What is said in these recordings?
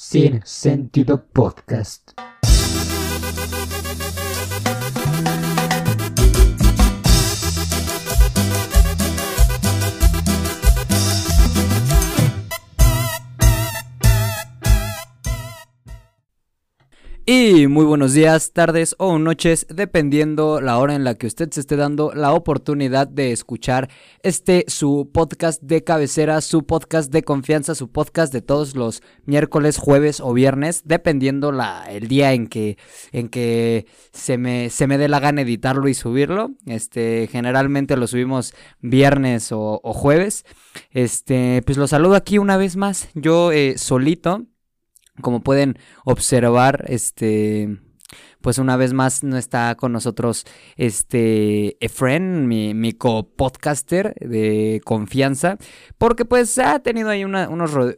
Sin Sentido Podcast. Y muy buenos días, tardes o noches, dependiendo la hora en la que usted se esté dando la oportunidad de escuchar este su podcast de cabecera, su podcast de confianza, su podcast de todos los miércoles, jueves o viernes, dependiendo la, el día en que, en que se me, se me dé la gana editarlo y subirlo. Este, generalmente lo subimos viernes o, jueves. Este, pues lo saludo aquí una vez más, yo eh, solito. Como pueden observar, este, pues una vez más no está con nosotros este Efren, mi, mi co-podcaster de confianza, porque pues ha tenido ahí unos,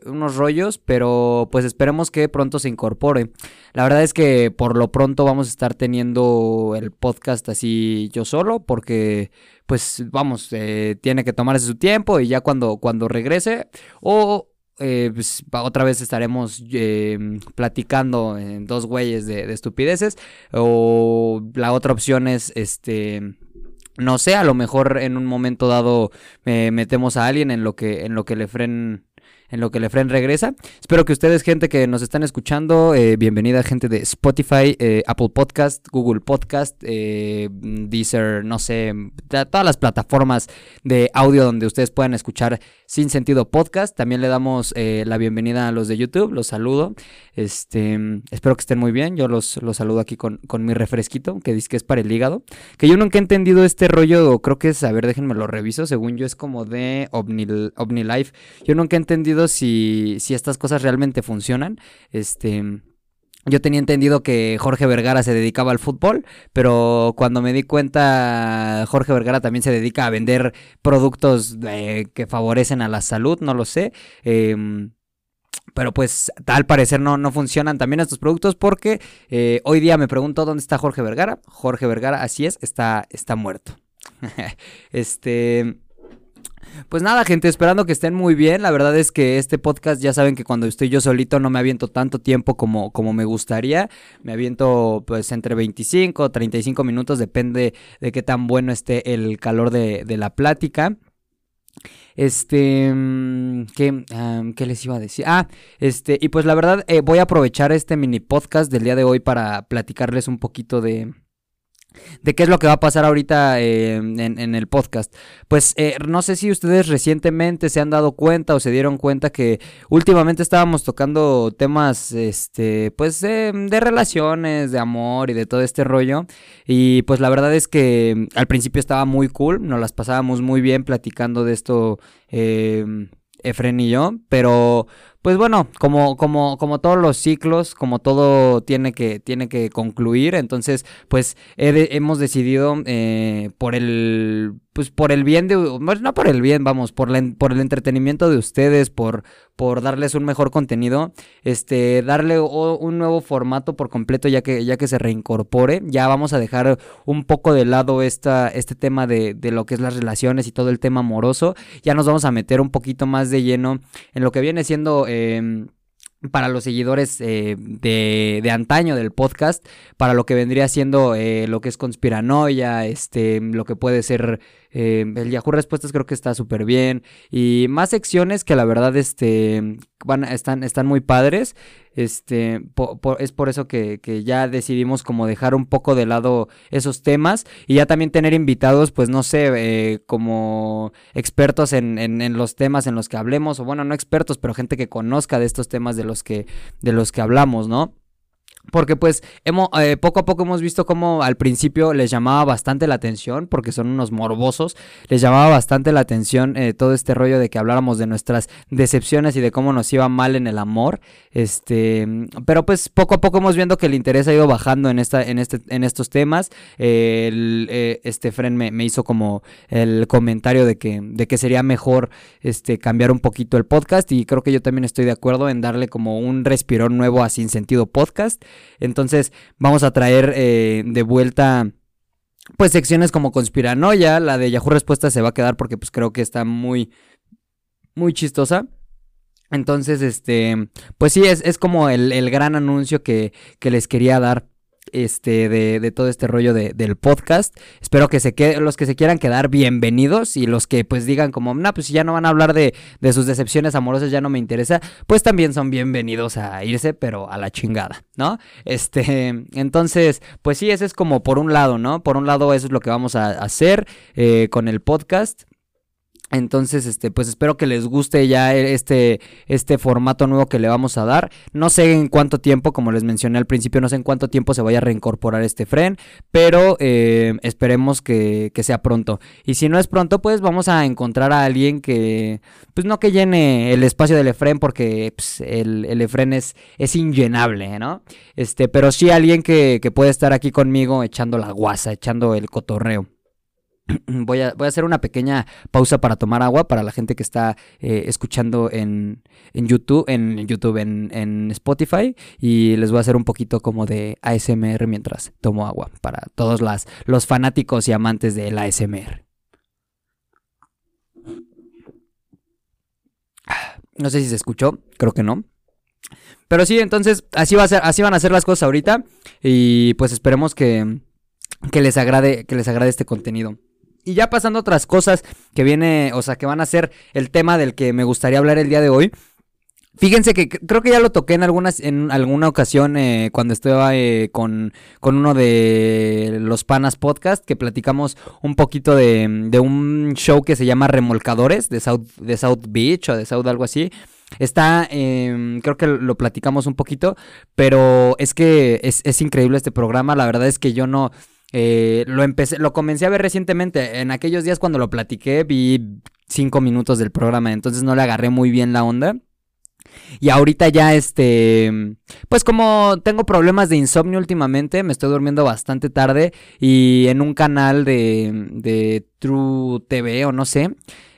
unos rollos, pero pues esperemos que pronto se incorpore. La verdad es que por lo pronto vamos a estar teniendo el podcast así yo solo, porque pues vamos, eh, tiene que tomarse su tiempo y ya cuando, cuando regrese o eh, pues, otra vez estaremos eh, platicando en dos güeyes de, estupideces. O la otra opción es, este, no sé, a lo mejor en un momento dado eh, metemos a alguien en lo que, en lo que le fren en lo que Lefren regresa. Espero que ustedes, gente que nos están escuchando, eh, bienvenida gente de Spotify, eh, Apple Podcast, Google Podcast, eh, Deezer, no sé, todas las plataformas de audio donde ustedes puedan escuchar Sin Sentido Podcast. También le damos la bienvenida a los de YouTube, los saludo. Este, espero que estén muy bien. Yo los, los saludo aquí con, con mi refresquito, que dice que es para el hígado. Que yo nunca he entendido este rollo, creo que es, a ver, déjenme lo reviso. Según yo es como de Omni, Life. Yo nunca he entendido si, si estas cosas realmente funcionan. Este. Yo tenía entendido que Jorge Vergara se dedicaba al fútbol, pero cuando me di cuenta, Jorge Vergara también se dedica a vender productos que favorecen a la salud, no lo sé. Eh, pero pues al parecer no, no funcionan también estos productos porque eh, hoy día me pregunto dónde está Jorge Vergara. Jorge Vergara, así es, está, está muerto. este... Pues nada, gente, esperando que estén muy bien. La verdad es que este podcast, ya saben que cuando estoy yo solito no me aviento tanto tiempo como, como me gustaría. Me aviento pues entre 25 o 35 minutos, depende de qué tan bueno esté el calor de, de la plática. Este, mm, ¿qué, ¿qué, les iba a decir? Ah, este, y pues la verdad eh, voy a aprovechar este mini podcast del día de hoy para platicarles un poquito de, de qué es lo que va a pasar ahorita eh, en, el podcast. Pues eh, no sé si ustedes recientemente se han dado cuenta o se dieron cuenta que últimamente estábamos tocando temas, este, pues de relaciones, de amor y de todo este rollo. Y pues la verdad es que al principio estaba muy cool, nos las pasábamos muy bien platicando de esto. Efren y yo, pero pues bueno, como, como, como todos los ciclos, como todo tiene que, tiene que concluir, entonces pues hemos decidido eh, por el pues por el bien de, no por el bien, vamos, por, por el entretenimiento de ustedes, por, por darles un mejor contenido, este, darle un nuevo formato por completo ya que, ya que se reincorpore, ya vamos a dejar un poco de lado esta, este tema de, de lo que es las relaciones y todo el tema amoroso, ya nos vamos a meter un poquito más de lleno en lo que viene siendo Em, para los seguidores eh, de, de, antaño del podcast, para lo que vendría siendo eh, lo que es conspiranoia, este, lo que puede ser eh, el Yahoo Respuestas creo que está súper bien. Y más secciones que la verdad este, van, están, están muy padres. Este, es por eso que, ya decidimos como dejar un poco de lado esos temas y ya también tener invitados, pues no sé, eh, como expertos en, en, los temas en los que hablemos, o bueno, no expertos, pero gente que conozca de estos temas de los que, de los que hablamos, ¿no? Porque pues hemos, eh, poco a poco hemos visto como al principio les llamaba bastante la atención, porque son unos morbosos, les llamaba bastante la atención eh, todo este rollo de que habláramos de nuestras decepciones y de cómo nos iba mal en el amor. Este, pero pues poco a poco hemos viendo que el interés ha ido bajando en, esta, en, este, en estos temas. Eh, este Fren me, me, hizo como el comentario de que, de que sería mejor este, cambiar un poquito el podcast y creo que yo también estoy de acuerdo en darle como un respirón nuevo a Sin Sentido Podcast. Entonces vamos a traer eh, de vuelta pues secciones como conspiranoia, la de Yahoo Respuesta se va a quedar porque pues creo que está muy muy chistosa. Entonces, este, pues sí, es, es como el, el gran anuncio que, que les quería dar este, de, de todo este rollo de, del podcast. Espero que se quede, los que se quieran quedar bienvenidos y los que pues digan como, no, pues si ya no van a hablar de, de sus decepciones amorosas, ya no me interesa, pues también son bienvenidos a irse, pero a la chingada, ¿no? Este, entonces, pues sí, ese es como por un lado, ¿no? Por un lado, eso es lo que vamos a hacer eh, con el podcast. Entonces, este, pues espero que les guste ya este, este formato nuevo que le vamos a dar. No sé en cuánto tiempo, como les mencioné al principio, no sé en cuánto tiempo se vaya a reincorporar este fren, pero eh, esperemos que, que, sea pronto. Y si no es pronto, pues vamos a encontrar a alguien que, pues no que llene el espacio del Efren, porque pues, el, el Efren es, es inllenable, ¿no? Este, pero sí alguien que, que puede estar aquí conmigo echando la guasa, echando el cotorreo. Voy a, voy a, hacer una pequeña pausa para tomar agua para la gente que está eh, escuchando en, en, YouTube, en YouTube, en, en, Spotify. Y les voy a hacer un poquito como de ASMR mientras tomo agua para todos los fanáticos y amantes del ASMR. No sé si se escuchó, creo que no. Pero sí, entonces así va a ser, así van a ser las cosas ahorita. Y pues esperemos que, que les agrade, que les agrade este contenido. Y ya pasando otras cosas que viene, o sea, que van a ser el tema del que me gustaría hablar el día de hoy. Fíjense que creo que ya lo toqué en algunas en alguna ocasión eh, cuando estaba eh, con, con, uno de los Panas Podcast que platicamos un poquito de, de, un show que se llama Remolcadores de South, de South Beach o de South algo así. Está, eh, creo que lo platicamos un poquito, pero es que es, es increíble este programa. La verdad es que yo no, eh, lo empecé, lo comencé a ver recientemente. En aquellos días cuando lo platiqué, vi cinco minutos del programa, entonces no le agarré muy bien la onda. Y ahorita ya, este, pues como tengo problemas de insomnio últimamente, me estoy durmiendo bastante tarde y en un canal de, de True TV o no sé,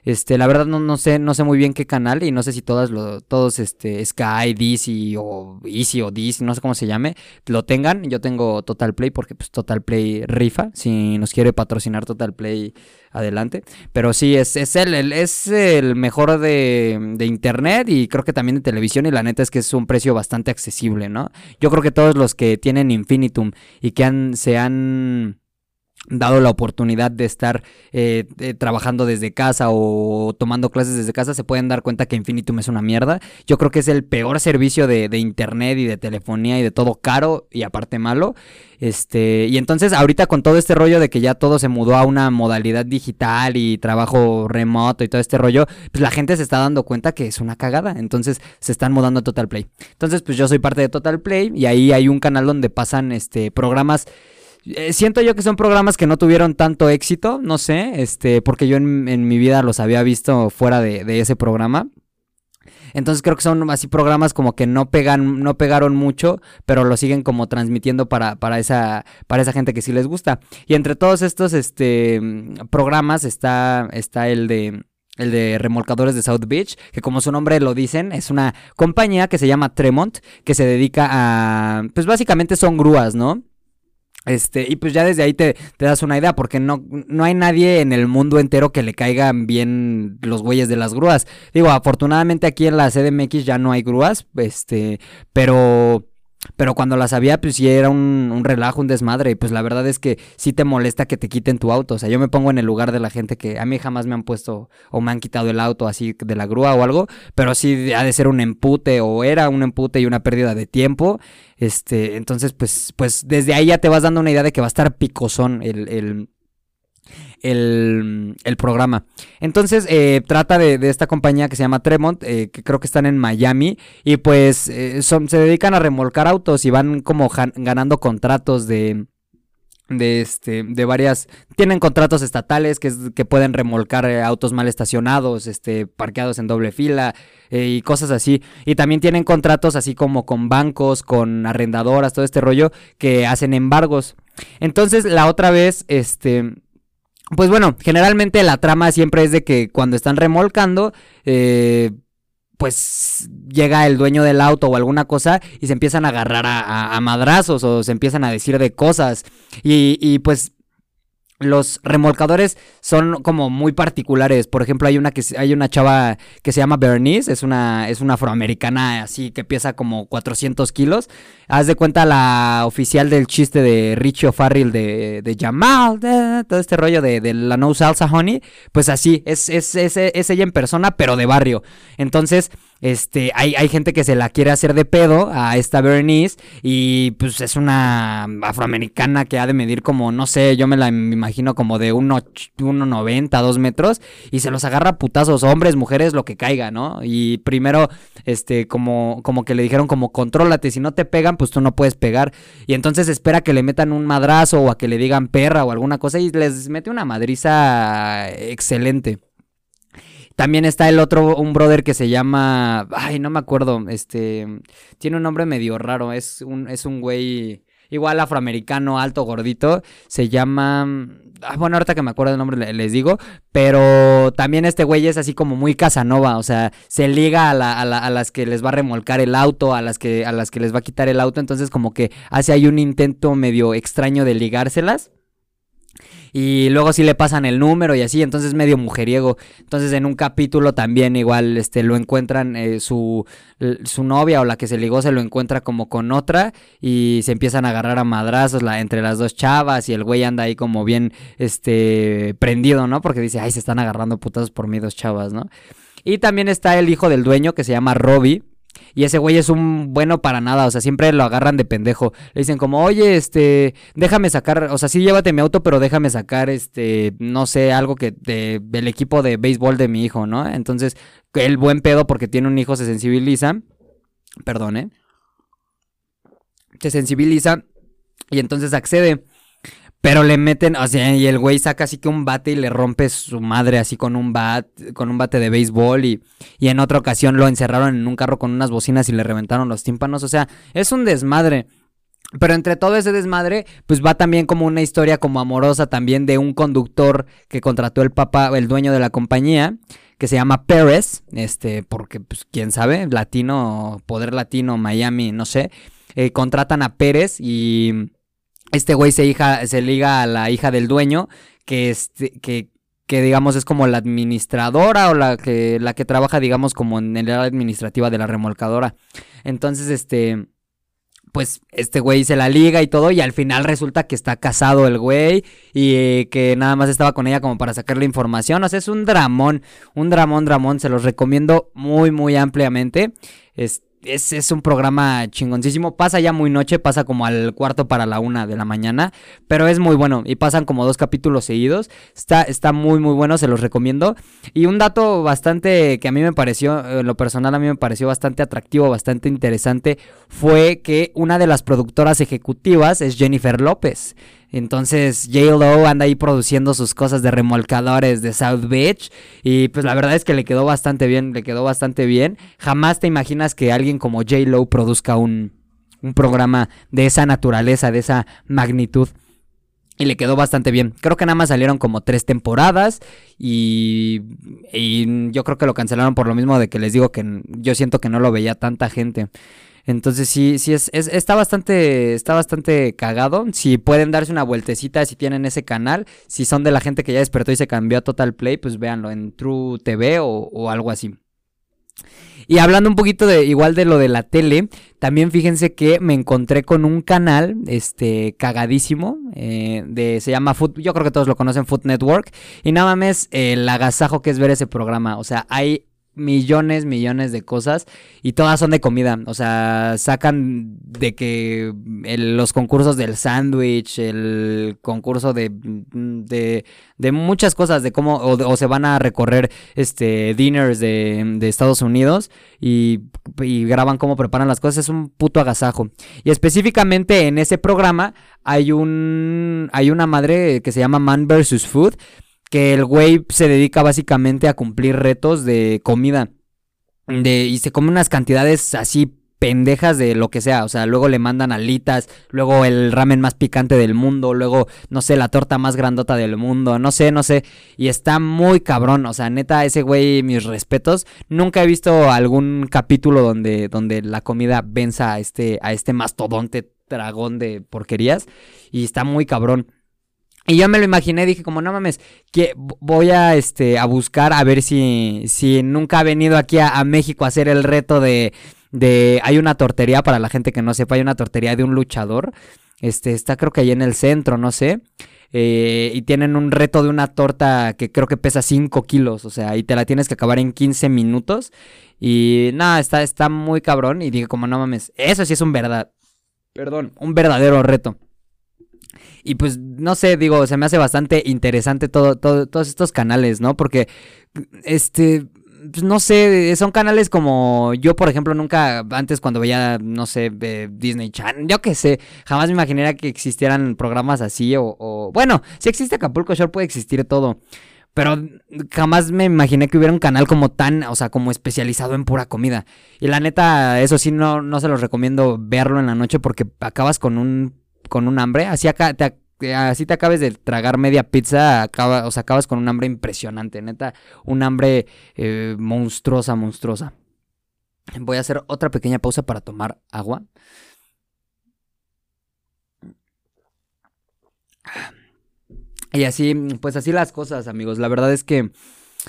este, la verdad no, no, sé, no sé muy bien qué canal y no sé si todas lo, todos, este, Sky, DC o Easy o no sé cómo se llame, lo tengan. Yo tengo Total Play porque pues Total Play rifa. Si nos quiere patrocinar Total Play, adelante. Pero sí, es, es, el, es el mejor de, de internet y creo que también de televisión y la neta es que es un precio bastante accesible, ¿no? Yo creo que todos los que tienen Infinitum y que han, se han dado la oportunidad de estar eh, trabajando desde casa o tomando clases desde casa, se pueden dar cuenta que Infinitum es una mierda. Yo creo que es el peor servicio de, de, internet y de telefonía y de todo caro y aparte malo. Este, y entonces ahorita con todo este rollo de que ya todo se mudó a una modalidad digital y trabajo remoto y todo este rollo, pues la gente se está dando cuenta que es una cagada. Entonces se están mudando a Total Play. Entonces, pues yo soy parte de Total Play y ahí hay un canal donde pasan este programas eh, siento yo que son programas que no tuvieron tanto éxito, no sé, este, porque yo en, en mi vida los había visto fuera de, de, ese programa. Entonces creo que son así programas como que no pegan, no pegaron mucho, pero lo siguen como transmitiendo para, para esa, para esa gente que sí les gusta. Y entre todos estos este, programas está, está el de el de remolcadores de South Beach, que como su nombre lo dicen, es una compañía que se llama Tremont, que se dedica a, pues básicamente son grúas, ¿no? Este, y pues ya desde ahí te, te, das una idea, porque no, no hay nadie en el mundo entero que le caigan bien los güeyes de las grúas. Digo, afortunadamente aquí en la CDMX ya no hay grúas, este, pero pero cuando las había, pues sí era un, un, relajo, un desmadre. Y pues la verdad es que sí te molesta que te quiten tu auto. O sea, yo me pongo en el lugar de la gente que a mí jamás me han puesto o me han quitado el auto así de la grúa o algo. Pero sí ha de ser un empute o era un empute y una pérdida de tiempo. Este, entonces, pues, pues desde ahí ya te vas dando una idea de que va a estar picosón el, el el, el programa. Entonces, eh, trata de, de, esta compañía que se llama Tremont, eh, que creo que están en Miami, y pues eh, son, se dedican a remolcar autos y van como ganando contratos de de este de varias tienen contratos estatales que, que pueden remolcar autos mal estacionados este parqueados en doble fila y cosas así y también tienen contratos así como con bancos con arrendadoras todo este rollo que hacen embargos entonces la otra vez este pues bueno, generalmente la trama siempre es de que cuando están remolcando, eh, pues llega el dueño del auto o alguna cosa y se empiezan a agarrar a, madrazos o se empiezan a decir de cosas. Y, y pues los remolcadores son como muy particulares. Por ejemplo, hay una que hay una chava que se llama Bernice, es una, es una afroamericana así que pesa como 400 kilos. Haz de cuenta la oficial del chiste de Richie O'Farrill de, de Jamal, de, todo este rollo de, la No Salsa Honey. Pues así, es, es, es, es ella en persona, pero de barrio. Entonces, este, hay, hay gente que se la quiere hacer de pedo a esta Bernice y pues es una afroamericana que ha de medir como, no sé, yo me la imagino como de 1,90, 2 metros y se los agarra putazos, hombres, mujeres, lo que caiga, ¿no? Y primero, este, como, como que le dijeron como, contrólate, si no te pegan, pues tú no puedes pegar. Y entonces espera que le metan un madrazo o a que le digan perra o alguna cosa y les mete una madriza excelente. También está el otro, un brother que se llama. Ay, no me acuerdo. Este. Tiene un nombre medio raro. Es un, es un güey. Igual afroamericano, alto, gordito. Se llama. Ah, bueno, ahorita que me acuerdo el nombre les digo. Pero también este güey es así como muy Casanova. O sea, se liga a, la, a, la, a, las que les va a remolcar el auto, a las, que, a las que les va a quitar el auto. Entonces, como que hace ahí un intento medio extraño de ligárselas. Y luego sí le pasan el número y así, entonces medio mujeriego. Entonces en un capítulo también igual este lo encuentran eh, su, su novia o la que se ligó se lo encuentra como con otra y se empiezan a agarrar a madrazos la, entre las dos chavas y el güey anda ahí como bien este prendido, ¿no? Porque dice, "Ay, se están agarrando putazos por mí dos chavas", ¿no? Y también está el hijo del dueño que se llama Robbie y ese güey es un bueno para nada, o sea, siempre lo agarran de pendejo. Le dicen como, oye, este, déjame sacar, o sea, sí llévate mi auto, pero déjame sacar, este, no sé, algo que de, del equipo de béisbol de mi hijo, ¿no? Entonces, el buen pedo porque tiene un hijo se sensibiliza, perdón, ¿eh? Se sensibiliza y entonces accede. Pero le meten, o sea, y el güey saca así que un bate y le rompe su madre así con un bat, con un bate de béisbol y, y en otra ocasión lo encerraron en un carro con unas bocinas y le reventaron los tímpanos, o sea, es un desmadre. Pero entre todo ese desmadre, pues va también como una historia como amorosa también de un conductor que contrató el papá, el dueño de la compañía, que se llama Pérez, este, porque pues quién sabe, latino, poder latino, Miami, no sé, eh, contratan a Pérez y este güey se, hija, se liga a la hija del dueño, que, este, que, que digamos es como la administradora o la que, la que trabaja, digamos, como en el área administrativa de la remolcadora. Entonces, este, pues este güey se la liga y todo y al final resulta que está casado el güey y eh, que nada más estaba con ella como para sacarle información. O sea, es un dramón, un dramón, dramón. Se los recomiendo muy, muy ampliamente. Este es, es, un programa chingoncísimo. Pasa ya muy noche, pasa como al cuarto para la una de la mañana. Pero es muy bueno. Y pasan como dos capítulos seguidos. Está, está muy, muy bueno, se los recomiendo. Y un dato bastante que a mí me pareció, en lo personal a mí me pareció bastante atractivo, bastante interesante, fue que una de las productoras ejecutivas es Jennifer López. Entonces J-Lo anda ahí produciendo sus cosas de remolcadores de South Beach. Y pues la verdad es que le quedó bastante bien, le quedó bastante bien. Jamás te imaginas que alguien como J-Lo produzca un, un programa de esa naturaleza, de esa magnitud. Y le quedó bastante bien. Creo que nada más salieron como tres temporadas. Y, y yo creo que lo cancelaron por lo mismo de que les digo que yo siento que no lo veía tanta gente. Entonces sí, sí es, es, está bastante, está bastante cagado. Si pueden darse una vueltecita, si tienen ese canal, si son de la gente que ya despertó y se cambió a Total Play, pues véanlo en True TV o, algo así. Y hablando un poquito de igual de lo de la tele, también fíjense que me encontré con un canal, este, cagadísimo, eh, de, se llama Food, yo creo que todos lo conocen, Food Network, y nada más el agasajo que es ver ese programa, o sea, hay millones, millones de cosas y todas son de comida. O sea, sacan de que los concursos del sándwich, el concurso de, de, de, muchas cosas, de cómo, o, o, se van a recorrer este dinners de, de Estados Unidos y, y, graban cómo preparan las cosas. Es un puto agasajo. Y específicamente en ese programa hay un, hay una madre que se llama Man vs. Food que el güey se dedica básicamente a cumplir retos de comida. De, y se come unas cantidades así pendejas de lo que sea. O sea, luego le mandan alitas, luego el ramen más picante del mundo, luego, no sé, la torta más grandota del mundo, no sé, no sé. Y está muy cabrón. O sea, neta, ese güey, mis respetos. Nunca he visto algún capítulo donde, donde la comida venza a este, a este mastodonte dragón de porquerías. Y está muy cabrón. Y yo me lo imaginé, dije como, no mames, que voy a, este, a buscar a ver si, si nunca ha venido aquí a, México a hacer el reto de, de, hay una tortería, para la gente que no sepa, hay una tortería de un luchador, este, está creo que ahí en el centro, no sé, eh, y tienen un reto de una torta que creo que pesa 5 kilos, o sea, y te la tienes que acabar en 15 minutos, y nada, está, está muy cabrón, y dije como, no mames, eso sí es un verdad, perdón, un verdadero reto. Y pues, no sé, digo, se me hace bastante interesante todo, todo, todos estos canales, ¿no? Porque, este, pues, no sé, son canales como yo, por ejemplo, nunca, antes cuando veía, no sé, Disney Channel, yo qué sé, jamás me imaginaría que existieran programas así o, o, bueno, si existe Acapulco Shore puede existir todo. Pero jamás me imaginé que hubiera un canal como tan, o sea, como especializado en pura comida. Y la neta, eso sí, no, no se los recomiendo verlo en la noche porque acabas con un con un hambre. Así acá te, así acabes de tragar media pizza, o sea, acabas con un hambre impresionante, neta, un hambre eh, monstruosa, monstruosa. Voy a hacer otra pequeña pausa para tomar agua. Y así, pues así las cosas, amigos. La verdad es que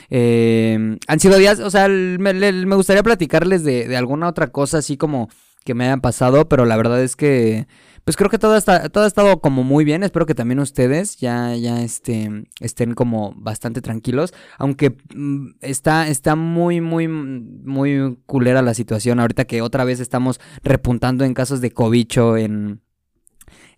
eh, han sido días, o sea, me, gustaría platicarles de, de, alguna otra cosa así como que me hayan pasado, pero la verdad es que pues creo que todo, está, todo ha estado como muy bien. Espero que también ustedes ya, ya este, estén como bastante tranquilos. Aunque mm, está, está muy, muy, muy culera la situación. Ahorita que otra vez estamos repuntando en casos de cobicho, en,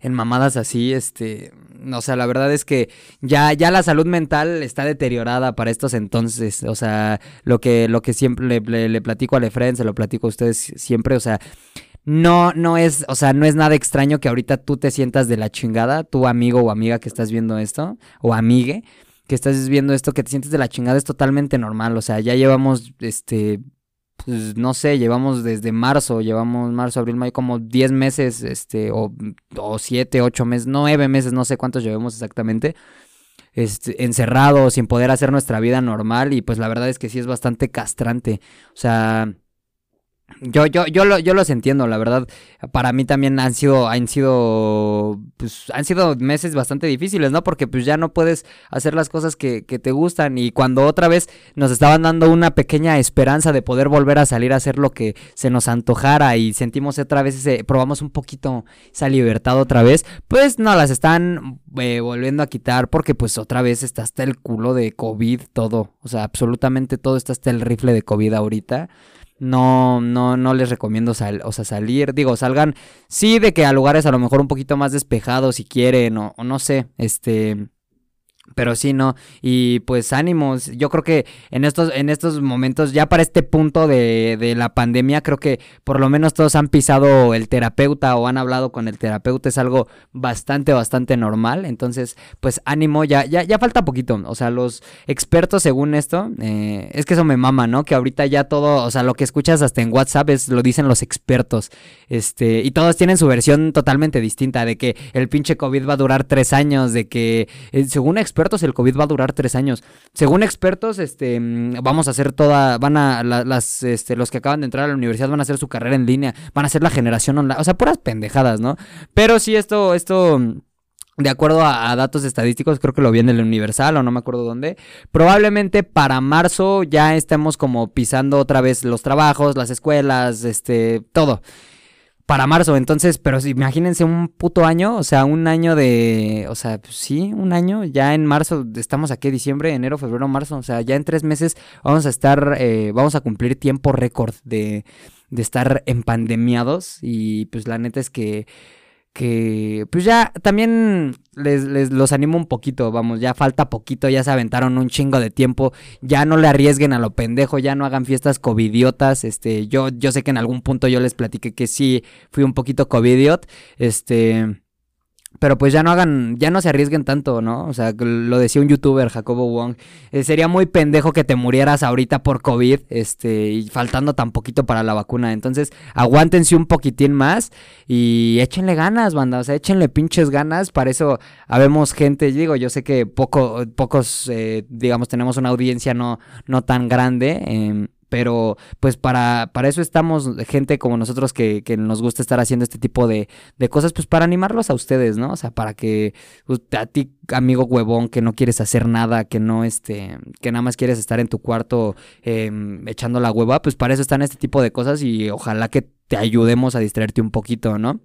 en mamadas así, este, o sea, la verdad es que ya, ya la salud mental está deteriorada para estos entonces, o sea, lo que, lo que siempre le, platico a Lefren, se lo platico a ustedes siempre, o sea, no, no es, o sea, no es nada extraño que ahorita tú te sientas de la chingada, tu amigo o amiga que estás viendo esto, o amigue que estás viendo esto, que te sientes de la chingada, es totalmente normal, o sea, ya llevamos, este, pues no sé, llevamos desde marzo, llevamos marzo, abril, mayo, como 10 meses, este, o, o 7, 8 meses, 9 meses, no sé cuántos llevamos exactamente, este, encerrados, sin poder hacer nuestra vida normal, y pues la verdad es que sí es bastante castrante, o sea yo, yo, yo, lo, yo los entiendo, la verdad. Para mí también han sido, han sido, pues, han sido meses bastante difíciles, ¿no? Porque pues ya no puedes hacer las cosas que, que te gustan. Y cuando otra vez nos estaban dando una pequeña esperanza de poder volver a salir a hacer lo que se nos antojara y sentimos otra vez ese, probamos un poquito esa libertad otra vez, pues no las están eh, volviendo a quitar porque pues otra vez está hasta el culo de COVID todo. O sea, absolutamente todo está hasta el rifle de COVID ahorita no, no, no les recomiendo o sea, salir. Digo, salgan, sí, de que a lugares a lo mejor un poquito más despejados si quieren, o, o no sé, este, pero sí, no. Y pues ánimos. Yo creo que en estos, en estos momentos, ya para este punto de, de, la pandemia, creo que por lo menos todos han pisado el terapeuta o han hablado con el terapeuta. Es algo bastante, bastante normal. Entonces, pues ánimo, ya, ya, ya falta poquito. O sea, los expertos según esto, eh, es que eso me mama, ¿no? Que ahorita ya todo, o sea, lo que escuchas hasta en WhatsApp es, lo dicen los expertos. Este, y todos tienen su versión totalmente distinta de que el pinche COVID va a durar tres años, de que, eh, según expertos, expertos, el COVID va a durar tres años. Según expertos, este, vamos a hacer toda, van a, las, este, los que acaban de entrar a la universidad van a hacer su carrera en línea, van a hacer la generación online, o sea, puras pendejadas, ¿no? Pero sí, esto, esto de acuerdo a, datos estadísticos, creo que lo vi en el Universal o no me acuerdo dónde, probablemente para marzo ya estemos como pisando otra vez los trabajos, las escuelas, este, todo para marzo. Entonces, pero imagínense un puto año, o sea, un año de, o sea, pues sí, un año, ya en marzo, estamos aquí, diciembre, enero, febrero, marzo, o sea, ya en tres meses vamos a estar, eh, vamos a cumplir tiempo récord de, de estar en pandemiados y pues la neta es que que pues ya también les, les, los animo un poquito, vamos, ya falta poquito, ya se aventaron un chingo de tiempo, ya no le arriesguen a lo pendejo, ya no hagan fiestas covidiotas, este, yo, yo sé que en algún punto yo les platiqué que sí fui un poquito covidiot, este, pero pues ya no hagan, ya no se arriesguen tanto, ¿no? O sea, lo decía un youtuber, Jacobo Wong, eh, sería muy pendejo que te murieras ahorita por COVID, este, y faltando tan poquito para la vacuna. Entonces, aguántense un poquitín más y échenle ganas, banda, o sea, échenle pinches ganas. Para eso habemos gente, digo, yo sé que poco, pocos, eh, digamos, tenemos una audiencia no, no tan grande, eh, Pero pues para, para eso estamos, gente como nosotros que, que nos gusta estar haciendo este tipo de, de, cosas, pues para animarlos a ustedes, ¿no? O sea, para que pues, a ti, amigo huevón, que no quieres hacer nada, que no, este, que nada más quieres estar en tu cuarto eh, echando la hueva, pues para eso están este tipo de cosas y ojalá que te ayudemos a distraerte un poquito, ¿no?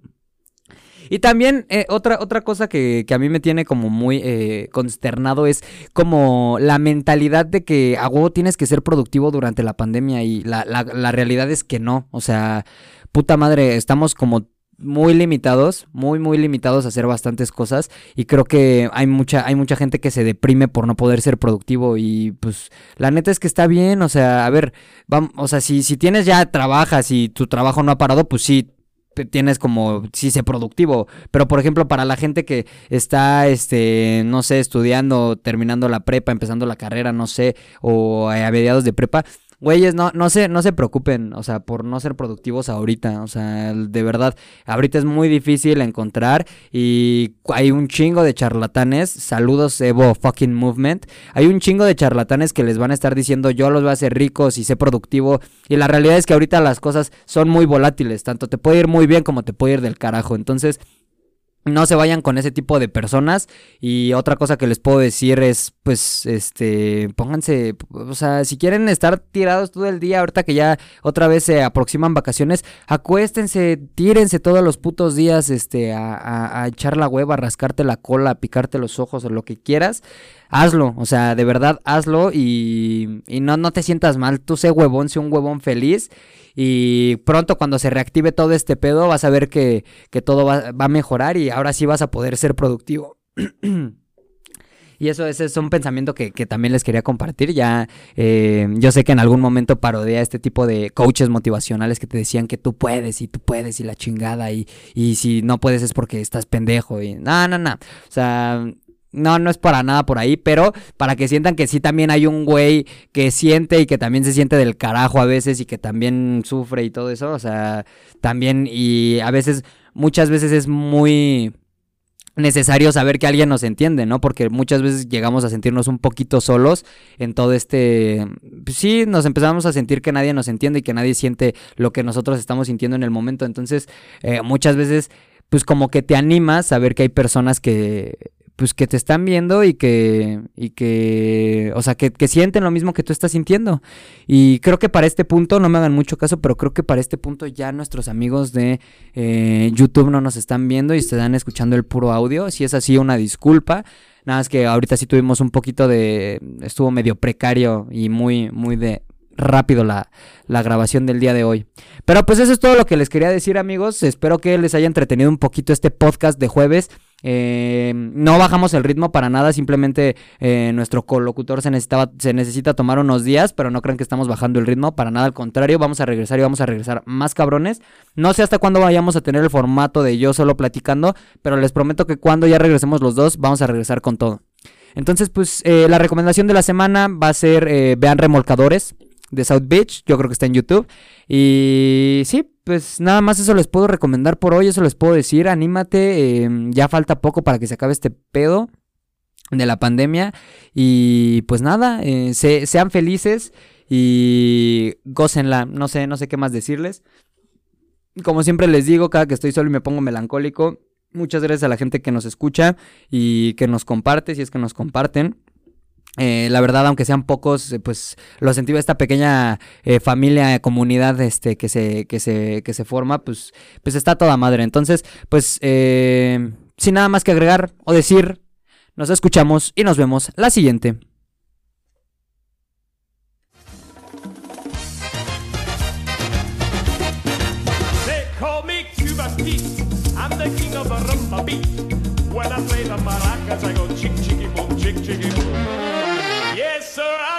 Y también eh, otra, otra cosa que, que, a mí me tiene como muy eh, consternado es como la mentalidad de que a huevo tienes que ser productivo durante la pandemia y la, la, realidad es que no. O sea, puta madre, estamos como muy limitados, muy muy limitados a hacer bastantes cosas y creo que hay mucha hay mucha gente que se deprime por no poder ser productivo y pues la neta es que está bien, o sea, a ver, vamos, o sea, si si tienes ya trabajas y tu trabajo no ha parado, pues sí tienes como sí sé productivo, pero por ejemplo para la gente que está este no sé estudiando, terminando la prepa, empezando la carrera, no sé, o a mediados de prepa, güeyes, no, no, se, no se preocupen, o sea, por no ser productivos ahorita, o sea, de verdad, ahorita es muy difícil encontrar y hay un chingo de charlatanes, saludos Evo fucking movement, hay un chingo de charlatanes que les van a estar diciendo yo los voy a hacer ricos y sé productivo y la realidad es que ahorita las cosas son muy volátiles, tanto te puede ir muy bien como te puede ir del carajo, entonces no se vayan con ese tipo de personas. Y otra cosa que les puedo decir es, pues, este, pónganse, o sea, si quieren estar tirados todo el día, ahorita que ya otra vez se aproximan vacaciones, acuéstense, tírense todos los putos días, este, a, a echar la hueva, a rascarte la cola, a picarte los ojos o lo que quieras hazlo, o sea, de verdad hazlo y, y, no, no te sientas mal, tú sé huevón, sé un huevón feliz y pronto cuando se reactive todo este pedo vas a ver que, que todo va, va, a mejorar y ahora sí vas a poder ser productivo. Y eso ese es un pensamiento que, que también les quería compartir. Ya eh, yo sé que en algún momento parodia este tipo de coaches motivacionales que te decían que tú puedes y tú puedes y la chingada y, y si no puedes es porque estás pendejo y no, no, no. O sea, no, no es para nada por ahí, pero para que sientan que sí también hay un güey que siente y que también se siente del carajo a veces y que también sufre y todo eso, o sea, también y a veces, muchas veces es muy necesario saber que alguien nos entiende, ¿no? Porque muchas veces llegamos a sentirnos un poquito solos en todo este... Pues sí, nos empezamos a sentir que nadie nos entiende y que nadie siente lo que nosotros estamos sintiendo en el momento, entonces eh, muchas veces pues como que te animas a saber que hay personas que pues que te están viendo y que, y que, o sea, que, sienten lo mismo que tú estás sintiendo. Y creo que para este punto, no me hagan mucho caso, pero creo que para este punto ya nuestros amigos de eh, YouTube no nos están viendo y están escuchando el puro audio. Si es así, una disculpa. Nada más que ahorita sí tuvimos un poquito de, estuvo medio precario y muy, muy de, rápido la, la, grabación del día de hoy. Pero pues eso es todo lo que les quería decir amigos. Espero que les haya entretenido un poquito este podcast de jueves. Eh, no bajamos el ritmo para nada, simplemente eh, nuestro colocutor se, necesitaba, se necesita tomar unos días, pero no crean que estamos bajando el ritmo, para nada, al contrario, vamos a regresar y vamos a regresar más cabrones. No sé hasta cuándo vayamos a tener el formato de yo solo platicando, pero les prometo que cuando ya regresemos los dos, vamos a regresar con todo. Entonces, pues eh, la recomendación de la semana va a ser vean remolcadores de South Beach, yo creo que está en YouTube. Y sí, pues nada más eso les puedo recomendar por hoy, eso les puedo decir, anímate, eh, ya falta poco para que se acabe este pedo de la pandemia y pues nada, eh, se, sean felices y gócenla, no sé, no sé qué más decirles. Como siempre les digo, cada que estoy solo y me pongo melancólico, muchas gracias a la gente que nos escucha y que nos comparte, si es que nos comparten. Eh, la verdad, aunque sean pocos, eh, pues lo sentí esta pequeña eh, familia, comunidad este, que, se, que, se, que se forma, pues, pues está toda madre. Entonces, pues, sin nada más que agregar o decir, nos escuchamos y nos vemos la siguiente. Play the maracas, I go chick, chicky, boom. sir.